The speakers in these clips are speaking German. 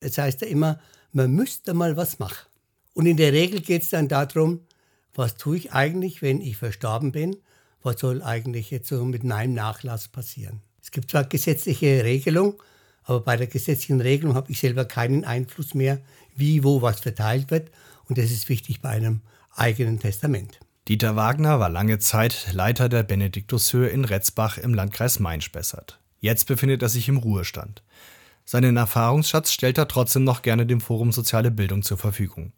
Es heißt ja immer, man müsste mal was machen. Und in der Regel geht es dann darum, was tue ich eigentlich, wenn ich verstorben bin? Was soll eigentlich jetzt so mit meinem Nachlass passieren? Es gibt zwar gesetzliche Regelungen, aber bei der gesetzlichen Regelung habe ich selber keinen Einfluss mehr, wie, wo was verteilt wird. Und das ist wichtig bei einem eigenen Testament. Dieter Wagner war lange Zeit Leiter der Benediktushöhe in Retzbach im Landkreis Main-Spessart. Jetzt befindet er sich im Ruhestand. Seinen Erfahrungsschatz stellt er trotzdem noch gerne dem Forum Soziale Bildung zur Verfügung.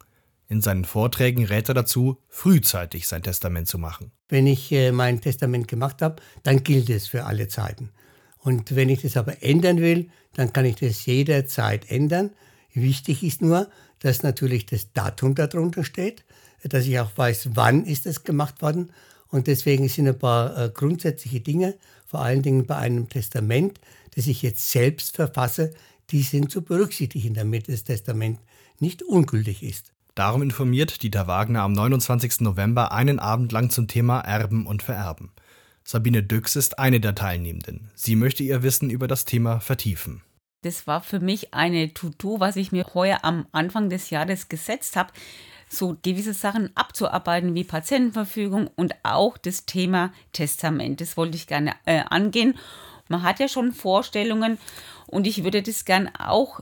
In seinen Vorträgen rät er dazu, frühzeitig sein Testament zu machen. Wenn ich äh, mein Testament gemacht habe, dann gilt es für alle Zeiten. Und wenn ich das aber ändern will, dann kann ich das jederzeit ändern. Wichtig ist nur, dass natürlich das Datum darunter steht, dass ich auch weiß, wann ist es gemacht worden. Und deswegen sind ein paar äh, grundsätzliche Dinge, vor allen Dingen bei einem Testament, das ich jetzt selbst verfasse, die sind zu berücksichtigen, damit das Testament nicht ungültig ist. Darum informiert Dieter Wagner am 29. November einen Abend lang zum Thema Erben und Vererben. Sabine Düx ist eine der Teilnehmenden. Sie möchte ihr Wissen über das Thema vertiefen. Das war für mich eine To-Do, was ich mir heuer am Anfang des Jahres gesetzt habe, so gewisse Sachen abzuarbeiten wie Patientenverfügung und auch das Thema Testament. Das wollte ich gerne äh, angehen. Man hat ja schon Vorstellungen und ich würde das gerne auch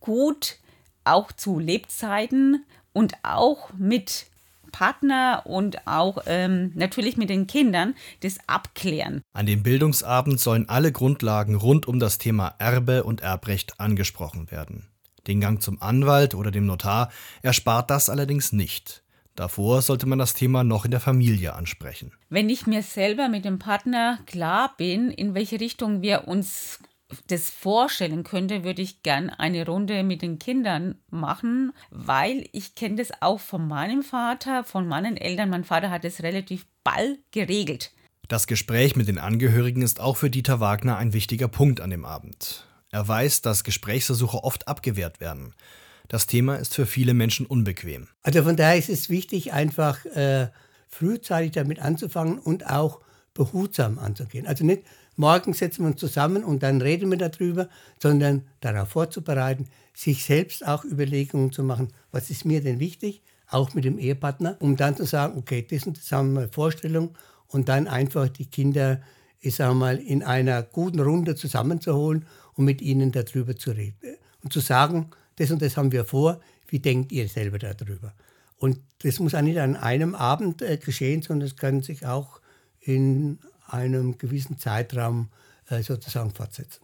gut, auch zu Lebzeiten und auch mit Partner und auch ähm, natürlich mit den Kindern das abklären. An dem Bildungsabend sollen alle Grundlagen rund um das Thema Erbe und Erbrecht angesprochen werden. Den Gang zum Anwalt oder dem Notar erspart das allerdings nicht. Davor sollte man das Thema noch in der Familie ansprechen. Wenn ich mir selber mit dem Partner klar bin, in welche Richtung wir uns das vorstellen könnte, würde ich gern eine Runde mit den Kindern machen, weil ich kenne das auch von meinem Vater, von meinen Eltern. Mein Vater hat es relativ bald geregelt. Das Gespräch mit den Angehörigen ist auch für Dieter Wagner ein wichtiger Punkt an dem Abend. Er weiß, dass Gesprächsversuche oft abgewehrt werden. Das Thema ist für viele Menschen unbequem. Also von daher ist es wichtig, einfach äh, frühzeitig damit anzufangen und auch behutsam anzugehen. Also nicht morgen setzen wir uns zusammen und dann reden wir darüber, sondern darauf vorzubereiten, sich selbst auch Überlegungen zu machen, was ist mir denn wichtig, auch mit dem Ehepartner, um dann zu sagen, okay, das und das haben wir und dann einfach die Kinder, ich sage mal, in einer guten Runde zusammenzuholen und mit ihnen darüber zu reden und zu sagen, das und das haben wir vor, wie denkt ihr selber darüber? Und das muss auch nicht an einem Abend äh, geschehen, sondern es kann sich auch in einem gewissen Zeitraum äh, sozusagen fortsetzen.